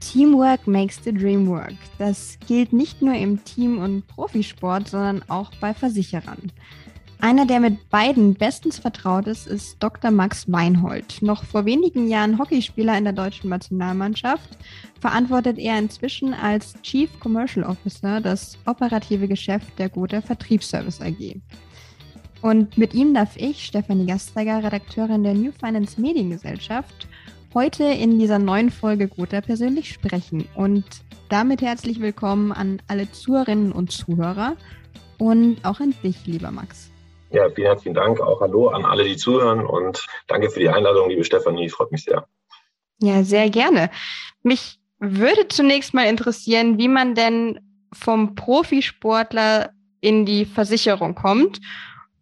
Teamwork makes the dream work. Das gilt nicht nur im Team- und Profisport, sondern auch bei Versicherern. Einer, der mit beiden bestens vertraut ist, ist Dr. Max Weinhold. Noch vor wenigen Jahren Hockeyspieler in der deutschen Nationalmannschaft, verantwortet er inzwischen als Chief Commercial Officer das operative Geschäft der Gotha Vertriebsservice AG. Und mit ihm darf ich, Stefanie Gasteiger, Redakteurin der New Finance Mediengesellschaft, heute in dieser neuen Folge Gotha persönlich sprechen. Und damit herzlich willkommen an alle Zuhörerinnen und Zuhörer und auch an dich, lieber Max. Ja, vielen herzlichen Dank. Auch Hallo an alle, die zuhören und danke für die Einladung, liebe Stefanie. Freut mich sehr. Ja, sehr gerne. Mich würde zunächst mal interessieren, wie man denn vom Profisportler in die Versicherung kommt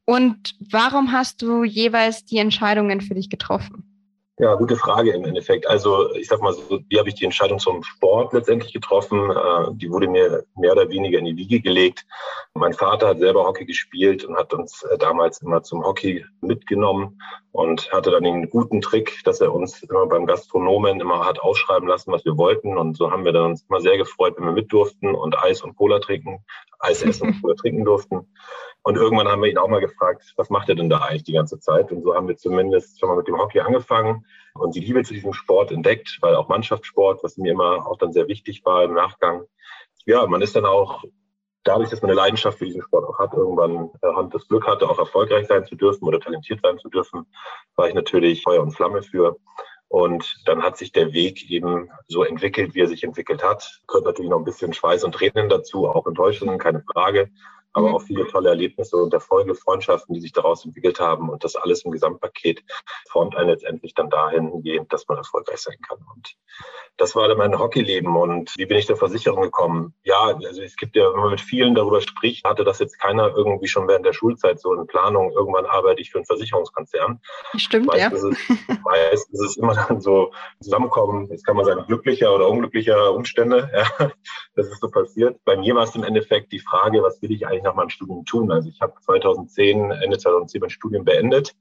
und warum hast du jeweils die Entscheidungen für dich getroffen? Ja, gute Frage im Endeffekt. Also ich sag mal so, wie habe ich die Entscheidung zum Sport letztendlich getroffen? Äh, die wurde mir mehr oder weniger in die Wiege gelegt. Mein Vater hat selber Hockey gespielt und hat uns äh, damals immer zum Hockey mitgenommen und hatte dann den guten Trick, dass er uns immer beim Gastronomen immer hat aufschreiben lassen, was wir wollten. Und so haben wir dann uns immer sehr gefreut, wenn wir mit durften und Eis und Cola trinken, Eis essen und Cola trinken durften. Und irgendwann haben wir ihn auch mal gefragt, was macht er denn da eigentlich die ganze Zeit? Und so haben wir zumindest schon mal mit dem Hockey angefangen und die Liebe zu diesem Sport entdeckt, weil auch Mannschaftssport, was mir immer auch dann sehr wichtig war im Nachgang. Ja, man ist dann auch dadurch, dass man eine Leidenschaft für diesen Sport auch hat, irgendwann äh, das Glück hatte, auch erfolgreich sein zu dürfen oder talentiert sein zu dürfen, war ich natürlich Feuer und Flamme für. Und dann hat sich der Weg eben so entwickelt, wie er sich entwickelt hat. Gehört natürlich noch ein bisschen Schweiß und Tränen dazu, auch Enttäuschungen, keine Frage aber mhm. auch viele tolle Erlebnisse und Erfolge, Freundschaften, die sich daraus entwickelt haben. Und das alles im Gesamtpaket formt einen letztendlich dann dahingehend, dass man erfolgreich sein kann. Und das war dann mein Hockeyleben. Und wie bin ich zur Versicherung gekommen? Ja, also es gibt ja, wenn man mit vielen darüber spricht, hatte das jetzt keiner irgendwie schon während der Schulzeit so eine Planung. Irgendwann arbeite ich für einen Versicherungskonzern. Stimmt, meist ja. Ist es, meist ist es immer dann so Zusammenkommen, jetzt kann man sagen, glücklicher oder unglücklicher Umstände. Ja, das ist so passiert. Bei mir war es im Endeffekt die Frage, was will ich eigentlich nach meinem Studium tun? Also ich habe 2010, Ende 2010 mein Studium beendet,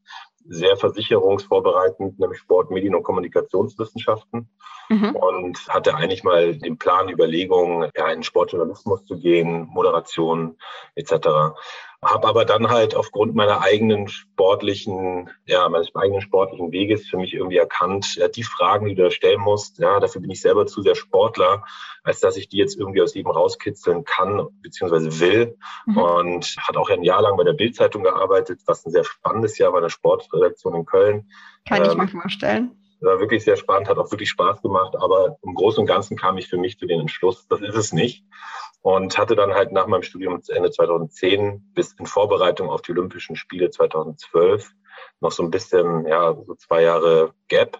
sehr versicherungsvorbereitend, nämlich Sport, Medien und Kommunikationswissenschaften mhm. und hatte eigentlich mal den Plan, Überlegungen, ja, in Sportjournalismus zu gehen, Moderation etc. Habe aber dann halt aufgrund meiner eigenen sportlichen, ja, meines eigenen sportlichen Weges für mich irgendwie erkannt, ja, die Fragen, die du da stellen musst, ja, dafür bin ich selber zu sehr Sportler, als dass ich die jetzt irgendwie aus jedem rauskitzeln kann bzw. will. Mhm. Und hat auch ein Jahr lang bei der Bildzeitung gearbeitet, was ein sehr spannendes Jahr war, der Sportredaktion in Köln. Kann ähm, ich mir vorstellen war wirklich sehr spannend, hat auch wirklich Spaß gemacht, aber im Großen und Ganzen kam ich für mich zu dem Entschluss, das ist es nicht und hatte dann halt nach meinem Studium Ende 2010 bis in Vorbereitung auf die Olympischen Spiele 2012 noch so ein bisschen, ja, so zwei Jahre Gap.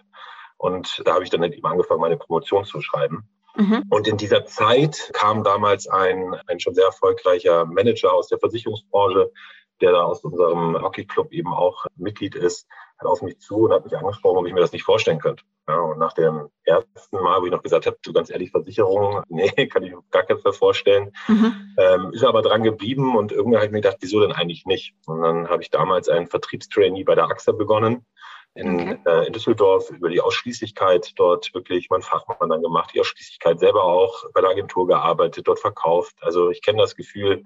Und da habe ich dann eben angefangen, meine Promotion zu schreiben. Mhm. Und in dieser Zeit kam damals ein, ein schon sehr erfolgreicher Manager aus der Versicherungsbranche, der da aus unserem Hockeyclub eben auch Mitglied ist, hat auf mich zu und hat mich angesprochen, ob ich mir das nicht vorstellen könnte. Ja, und nach dem ersten Mal, wo ich noch gesagt habe, du ganz ehrlich, Versicherung, nee, kann ich mir gar keinen Fall vorstellen, mhm. ähm, ist aber dran geblieben und irgendwann habe ich mir gedacht, wieso denn eigentlich nicht? Und dann habe ich damals ein Vertriebstrainee bei der AXA begonnen in, okay. äh, in Düsseldorf über die Ausschließlichkeit dort wirklich mein Fachmann dann gemacht, die Ausschließlichkeit selber auch bei der Agentur gearbeitet, dort verkauft. Also ich kenne das Gefühl,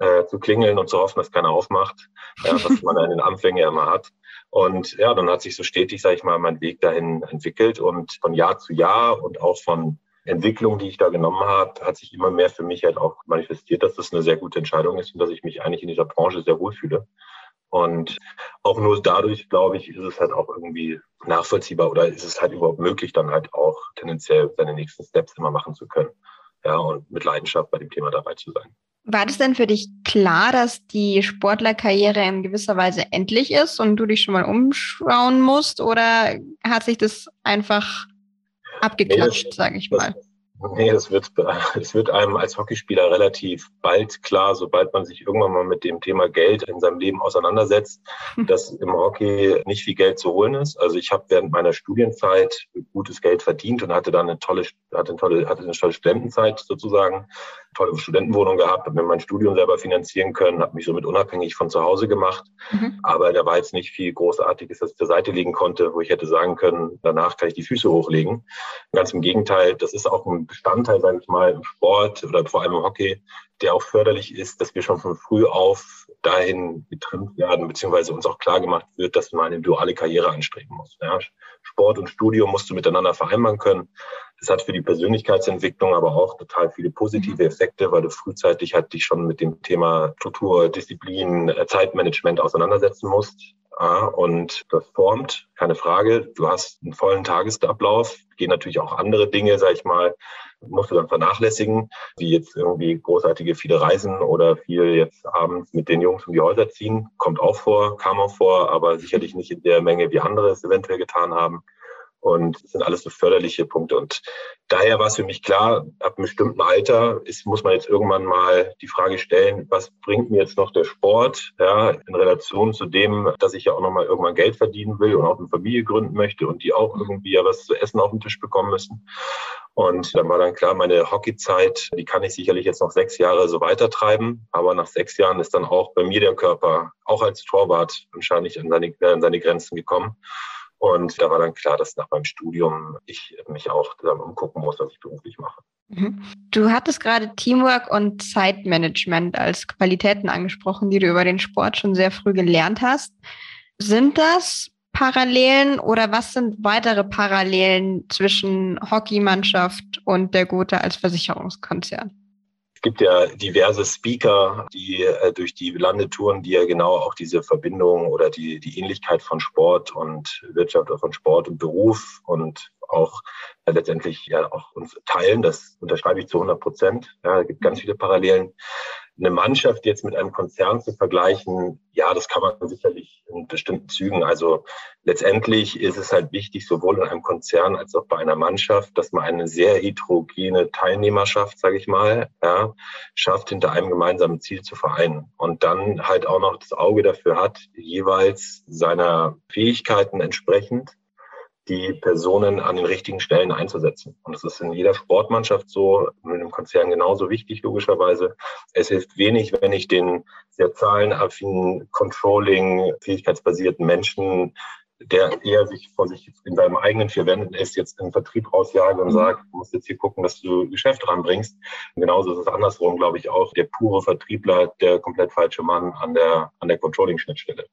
äh, zu klingeln und zu hoffen, dass keiner aufmacht, ja, was man an den Anfängen ja immer hat. Und ja, dann hat sich so stetig, sage ich mal, mein Weg dahin entwickelt und von Jahr zu Jahr und auch von Entwicklung, die ich da genommen habe, hat sich immer mehr für mich halt auch manifestiert, dass das eine sehr gute Entscheidung ist und dass ich mich eigentlich in dieser Branche sehr wohlfühle. Und auch nur dadurch, glaube ich, ist es halt auch irgendwie nachvollziehbar oder ist es halt überhaupt möglich, dann halt auch tendenziell seine nächsten Steps immer machen zu können. Ja, und mit Leidenschaft bei dem Thema dabei zu sein. War das denn für dich klar, dass die Sportlerkarriere in gewisser Weise endlich ist und du dich schon mal umschauen musst? Oder hat sich das einfach abgeklatscht, nee, sage ich mal? Das, Nee, das wird, das wird einem als Hockeyspieler relativ bald klar, sobald man sich irgendwann mal mit dem Thema Geld in seinem Leben auseinandersetzt, dass im Hockey nicht viel Geld zu holen ist. Also ich habe während meiner Studienzeit gutes Geld verdient und hatte dann eine tolle, hatte eine tolle, hatte eine tolle Studentenzeit sozusagen, tolle Studentenwohnung gehabt, habe mir mein Studium selber finanzieren können, habe mich somit unabhängig von zu Hause gemacht. Mhm. Aber da war jetzt nicht viel Großartiges, das ich zur Seite legen konnte, wo ich hätte sagen können, danach kann ich die Füße hochlegen. Ganz im Gegenteil, das ist auch ein Bestandteil, sage ich mal, im Sport oder vor allem im Hockey, der auch förderlich ist, dass wir schon von früh auf dahin getrimmt werden, beziehungsweise uns auch klar gemacht wird, dass man eine duale Karriere anstreben muss. Ja, Sport und Studium musst du miteinander vereinbaren können. Das hat für die Persönlichkeitsentwicklung aber auch total viele positive mhm. Effekte, weil du frühzeitig halt dich schon mit dem Thema Struktur, Disziplin, äh, Zeitmanagement auseinandersetzen musst. Und das formt, keine Frage. Du hast einen vollen Tagesablauf, gehen natürlich auch andere Dinge, sag ich mal, musst du dann vernachlässigen, wie jetzt irgendwie großartige viele Reisen oder viel jetzt abends mit den Jungs um die Häuser ziehen. Kommt auch vor, kam auch vor, aber sicherlich nicht in der Menge, wie andere es eventuell getan haben. Und das sind alles so förderliche Punkte. Und daher war es für mich klar, ab einem bestimmten Alter ist, muss man jetzt irgendwann mal die Frage stellen, was bringt mir jetzt noch der Sport, ja, in Relation zu dem, dass ich ja auch nochmal irgendwann Geld verdienen will und auch eine Familie gründen möchte und die auch irgendwie ja was zu essen auf den Tisch bekommen müssen. Und dann war dann klar, meine Hockeyzeit, die kann ich sicherlich jetzt noch sechs Jahre so weitertreiben. Aber nach sechs Jahren ist dann auch bei mir der Körper, auch als Torwart, wahrscheinlich an seine, an seine Grenzen gekommen. Und da war dann klar, dass nach meinem Studium ich mich auch umgucken muss, was ich beruflich mache. Mhm. Du hattest gerade Teamwork und Zeitmanagement als Qualitäten angesprochen, die du über den Sport schon sehr früh gelernt hast. Sind das Parallelen oder was sind weitere Parallelen zwischen Hockeymannschaft und der Gotha als Versicherungskonzern? Es gibt ja diverse Speaker, die äh, durch die Landetouren, die ja genau auch diese Verbindung oder die, die Ähnlichkeit von Sport und Wirtschaft oder von Sport und Beruf und auch äh, letztendlich ja auch uns teilen. Das unterschreibe ich zu 100 Prozent. Ja, es gibt ganz viele Parallelen eine Mannschaft jetzt mit einem Konzern zu vergleichen, ja, das kann man sicherlich in bestimmten Zügen. Also letztendlich ist es halt wichtig, sowohl in einem Konzern als auch bei einer Mannschaft, dass man eine sehr heterogene Teilnehmerschaft, sage ich mal, ja, schafft, hinter einem gemeinsamen Ziel zu vereinen. Und dann halt auch noch das Auge dafür hat, jeweils seiner Fähigkeiten entsprechend die Personen an den richtigen Stellen einzusetzen. Und das ist in jeder Sportmannschaft so, in einem Konzern genauso wichtig, logischerweise. Es hilft wenig, wenn ich den sehr zahlenaffinen, Controlling, fähigkeitsbasierten Menschen der eher sich vor sich in seinem eigenen vier Wänden ist, jetzt in den Vertrieb rausjage und mhm. sagt, du musst jetzt hier gucken, dass du Geschäft ranbringst. Und genauso ist es andersrum, glaube ich, auch. Der pure Vertriebler, der komplett falsche Mann an der, an der Controlling-Schnittstelle.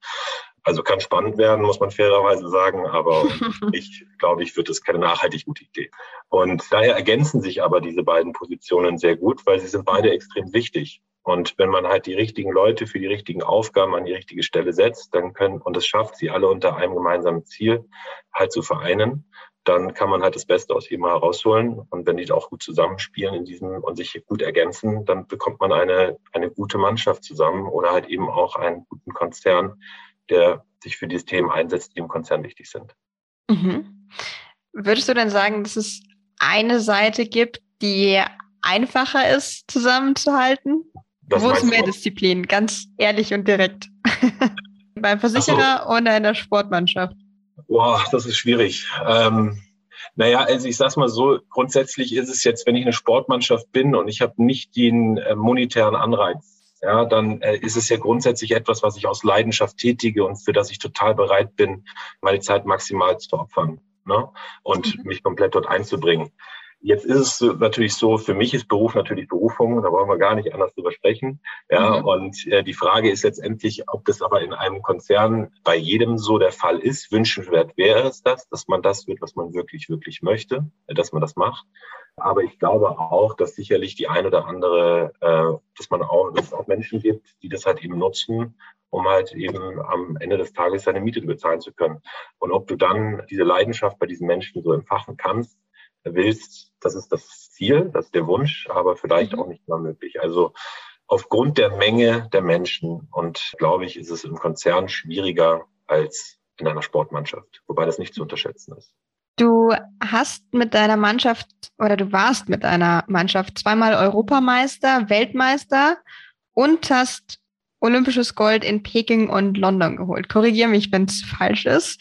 Also kann spannend werden, muss man fairerweise sagen, aber ich glaube, ich wird es keine nachhaltig gute Idee. Und daher ergänzen sich aber diese beiden Positionen sehr gut, weil sie sind beide extrem wichtig. Und wenn man halt die richtigen Leute für die richtigen Aufgaben an die richtige Stelle setzt, dann können, und es schafft, sie alle unter einem gemeinsamen Ziel halt zu vereinen, dann kann man halt das Beste aus jedem herausholen. Und wenn die auch gut zusammenspielen in diesem und sich gut ergänzen, dann bekommt man eine, eine gute Mannschaft zusammen oder halt eben auch einen guten Konzern, der sich für diese Themen einsetzt, die im Konzern wichtig sind. Mhm. Würdest du denn sagen, dass es eine Seite gibt, die einfacher ist, zusammenzuhalten? Das Wo ist mehr Disziplin? Ganz ehrlich und direkt. Beim Versicherer so. oder in der Sportmannschaft? Boah, das ist schwierig. Ähm, naja, also ich sag's mal so, grundsätzlich ist es jetzt, wenn ich eine Sportmannschaft bin und ich habe nicht den äh, monetären Anreiz, ja, dann äh, ist es ja grundsätzlich etwas, was ich aus Leidenschaft tätige und für das ich total bereit bin, meine Zeit maximal zu opfern ne? und mhm. mich komplett dort einzubringen. Jetzt ist es natürlich so, für mich ist Beruf natürlich Berufung, da wollen wir gar nicht anders drüber sprechen. Ja, mhm. und äh, die Frage ist letztendlich, ob das aber in einem Konzern bei jedem so der Fall ist. Wünschenswert wäre es das, dass man das wird, was man wirklich, wirklich möchte, dass man das macht. Aber ich glaube auch, dass sicherlich die ein oder andere, äh, dass man auch, dass es auch Menschen gibt, die das halt eben nutzen, um halt eben am Ende des Tages seine Miete bezahlen zu können. Und ob du dann diese Leidenschaft bei diesen Menschen so empfachen kannst, willst, das ist das Ziel, das ist der Wunsch, aber vielleicht mhm. auch nicht mehr möglich. Also aufgrund der Menge der Menschen und glaube ich, ist es im Konzern schwieriger als in einer Sportmannschaft, wobei das nicht zu unterschätzen ist. Du hast mit deiner Mannschaft oder du warst mit deiner Mannschaft zweimal Europameister, Weltmeister und hast olympisches Gold in Peking und London geholt. Korrigiere mich, wenn es falsch ist.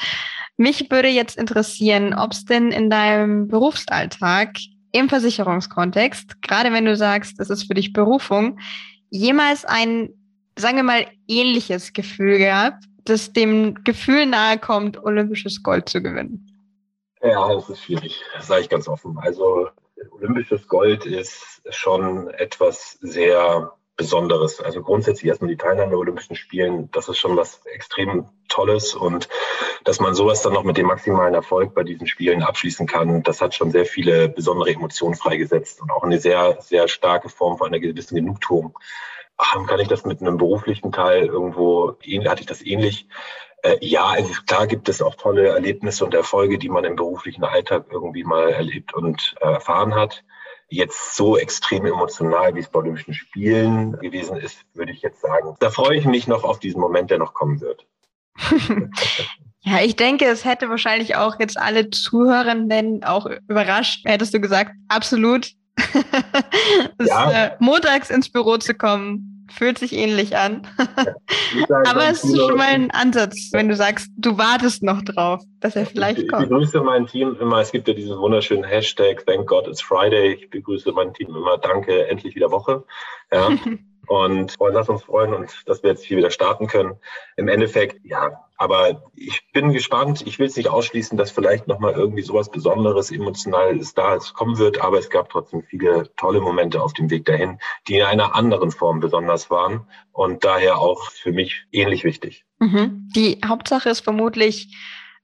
Mich würde jetzt interessieren, ob es denn in deinem Berufsalltag im Versicherungskontext, gerade wenn du sagst, das ist für dich Berufung, jemals ein, sagen wir mal, ähnliches Gefühl gehabt, das dem Gefühl nahe kommt, olympisches Gold zu gewinnen? Ja, das ist schwierig, sage ich ganz offen. Also olympisches Gold ist schon etwas sehr Besonderes. Also grundsätzlich erstmal die Teilnahme an Olympischen Spielen, das ist schon was extrem Tolles und dass man sowas dann noch mit dem maximalen Erfolg bei diesen Spielen abschließen kann, das hat schon sehr viele besondere Emotionen freigesetzt und auch eine sehr, sehr starke Form von einer gewissen Genugtuung. Ach, kann ich das mit einem beruflichen Teil irgendwo, hatte ich das ähnlich? Äh, ja, also klar gibt es auch tolle Erlebnisse und Erfolge, die man im beruflichen Alltag irgendwie mal erlebt und äh, erfahren hat. Jetzt so extrem emotional, wie es bei Olympischen Spielen gewesen ist, würde ich jetzt sagen. Da freue ich mich noch auf diesen Moment, der noch kommen wird. Ja, ich denke, es hätte wahrscheinlich auch jetzt alle Zuhörenden auch überrascht, hättest du gesagt, absolut. ja. Äh, montags ins Büro zu kommen, Fühlt sich ähnlich an. Aber es ist schon mal ein Ansatz, wenn du sagst, du wartest noch drauf, dass er vielleicht ich, kommt. Ich begrüße mein Team immer, es gibt ja diesen wunderschönen Hashtag, Thank God it's Friday. Ich begrüße mein Team immer, danke, endlich wieder Woche. Ja. und lass uns freuen und dass wir jetzt hier wieder starten können. Im Endeffekt, ja, aber ich bin gespannt. Ich will es nicht ausschließen, dass vielleicht nochmal irgendwie sowas Besonderes, Emotionales da ist, kommen wird. Aber es gab trotzdem viele tolle Momente auf dem Weg dahin, die in einer anderen Form besonders waren und daher auch für mich ähnlich wichtig. Mhm. Die Hauptsache ist vermutlich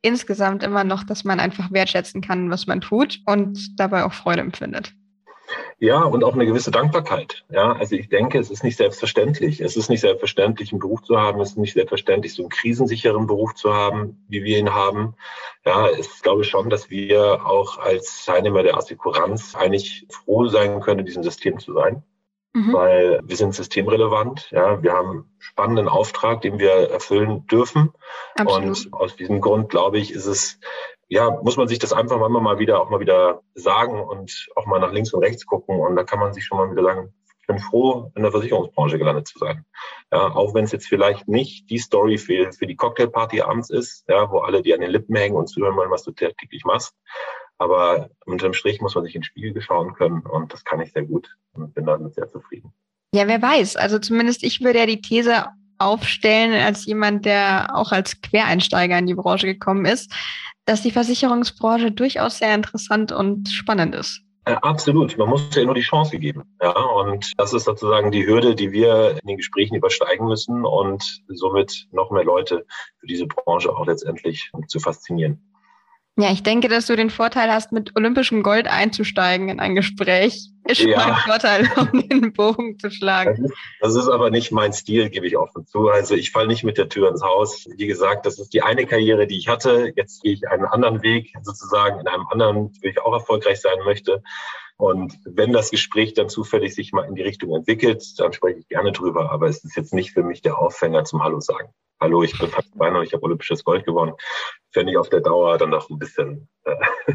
insgesamt immer noch, dass man einfach wertschätzen kann, was man tut und dabei auch Freude empfindet. Ja, und auch eine gewisse Dankbarkeit. Ja, also ich denke, es ist nicht selbstverständlich. Es ist nicht selbstverständlich, einen Beruf zu haben. Es ist nicht selbstverständlich, so einen krisensicheren Beruf zu haben, wie wir ihn haben. Ja, ich glaube schon, dass wir auch als Teilnehmer der Assekuranz eigentlich froh sein können, in diesem System zu sein. Mhm. Weil wir sind systemrelevant. Ja, wir haben einen spannenden Auftrag, den wir erfüllen dürfen. Absolut. Und aus diesem Grund, glaube ich, ist es ja, muss man sich das einfach mal, mal wieder auch mal wieder sagen und auch mal nach links und rechts gucken. Und da kann man sich schon mal wieder sagen, ich bin froh, in der Versicherungsbranche gelandet zu sein. Ja, auch wenn es jetzt vielleicht nicht die Story für, für die Cocktailparty abends ist, ja, wo alle die an den Lippen hängen und zuhören wollen, was du täglich machst. Aber unterm Strich muss man sich in den Spiegel schauen können und das kann ich sehr gut und bin damit sehr zufrieden. Ja, wer weiß. Also zumindest ich würde ja die These aufstellen als jemand, der auch als Quereinsteiger in die Branche gekommen ist, dass die Versicherungsbranche durchaus sehr interessant und spannend ist. Absolut. Man muss ja nur die Chance geben. Ja, und das ist sozusagen die Hürde, die wir in den Gesprächen übersteigen müssen und somit noch mehr Leute für diese Branche auch letztendlich zu faszinieren. Ja, ich denke, dass du den Vorteil hast, mit olympischem Gold einzusteigen in ein Gespräch. Ist schon ja. ein Vorteil, um den Bogen zu schlagen. Das ist, das ist, aber nicht mein Stil, gebe ich offen zu. Also ich falle nicht mit der Tür ins Haus. Wie gesagt, das ist die eine Karriere, die ich hatte. Jetzt gehe ich einen anderen Weg, sozusagen in einem anderen, wo ich auch erfolgreich sein möchte. Und wenn das Gespräch dann zufällig sich mal in die Richtung entwickelt, dann spreche ich gerne drüber. Aber es ist jetzt nicht für mich der Aufhänger zum Hallo sagen. Hallo, ich bin Weiner und ich habe olympisches Gold gewonnen. Fände ich auf der Dauer dann noch ein bisschen äh,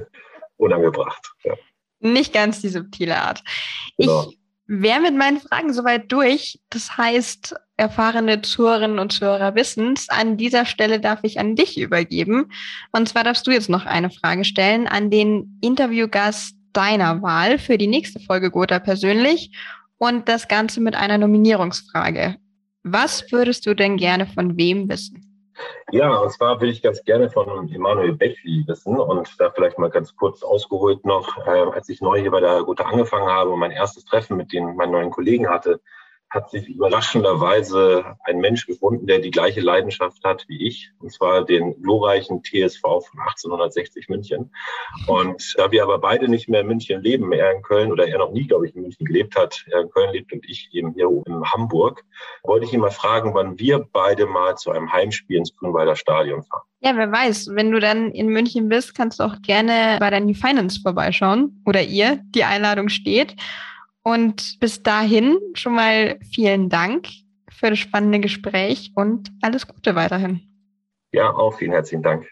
unangebracht. Ja. Nicht ganz die subtile Art. Genau. Ich wäre mit meinen Fragen soweit durch. Das heißt, erfahrene Zuhörerinnen und Zuhörer wissen es. An dieser Stelle darf ich an dich übergeben. Und zwar darfst du jetzt noch eine Frage stellen an den Interviewgast deiner Wahl für die nächste Folge Gotha persönlich und das Ganze mit einer Nominierungsfrage. Was würdest du denn gerne von wem wissen? Ja, und zwar will ich ganz gerne von Emanuel Bechli wissen und da vielleicht mal ganz kurz ausgeholt noch, äh, als ich neu hier bei der Gotha angefangen habe und mein erstes Treffen mit den meinen neuen Kollegen hatte, hat sich überraschenderweise ein Mensch gefunden, der die gleiche Leidenschaft hat wie ich, und zwar den glorreichen TSV von 1860 München. Und da wir aber beide nicht mehr in München leben, er in Köln oder er noch nie, glaube ich, in München gelebt hat, er in Köln lebt und ich eben hier in Hamburg, wollte ich ihn mal fragen, wann wir beide mal zu einem Heimspiel ins Grünwalder Stadion fahren. Ja, wer weiß, wenn du dann in München bist, kannst du auch gerne bei der New Finance vorbeischauen oder ihr. Die Einladung steht. Und bis dahin schon mal vielen Dank für das spannende Gespräch und alles Gute weiterhin. Ja, auch vielen herzlichen Dank.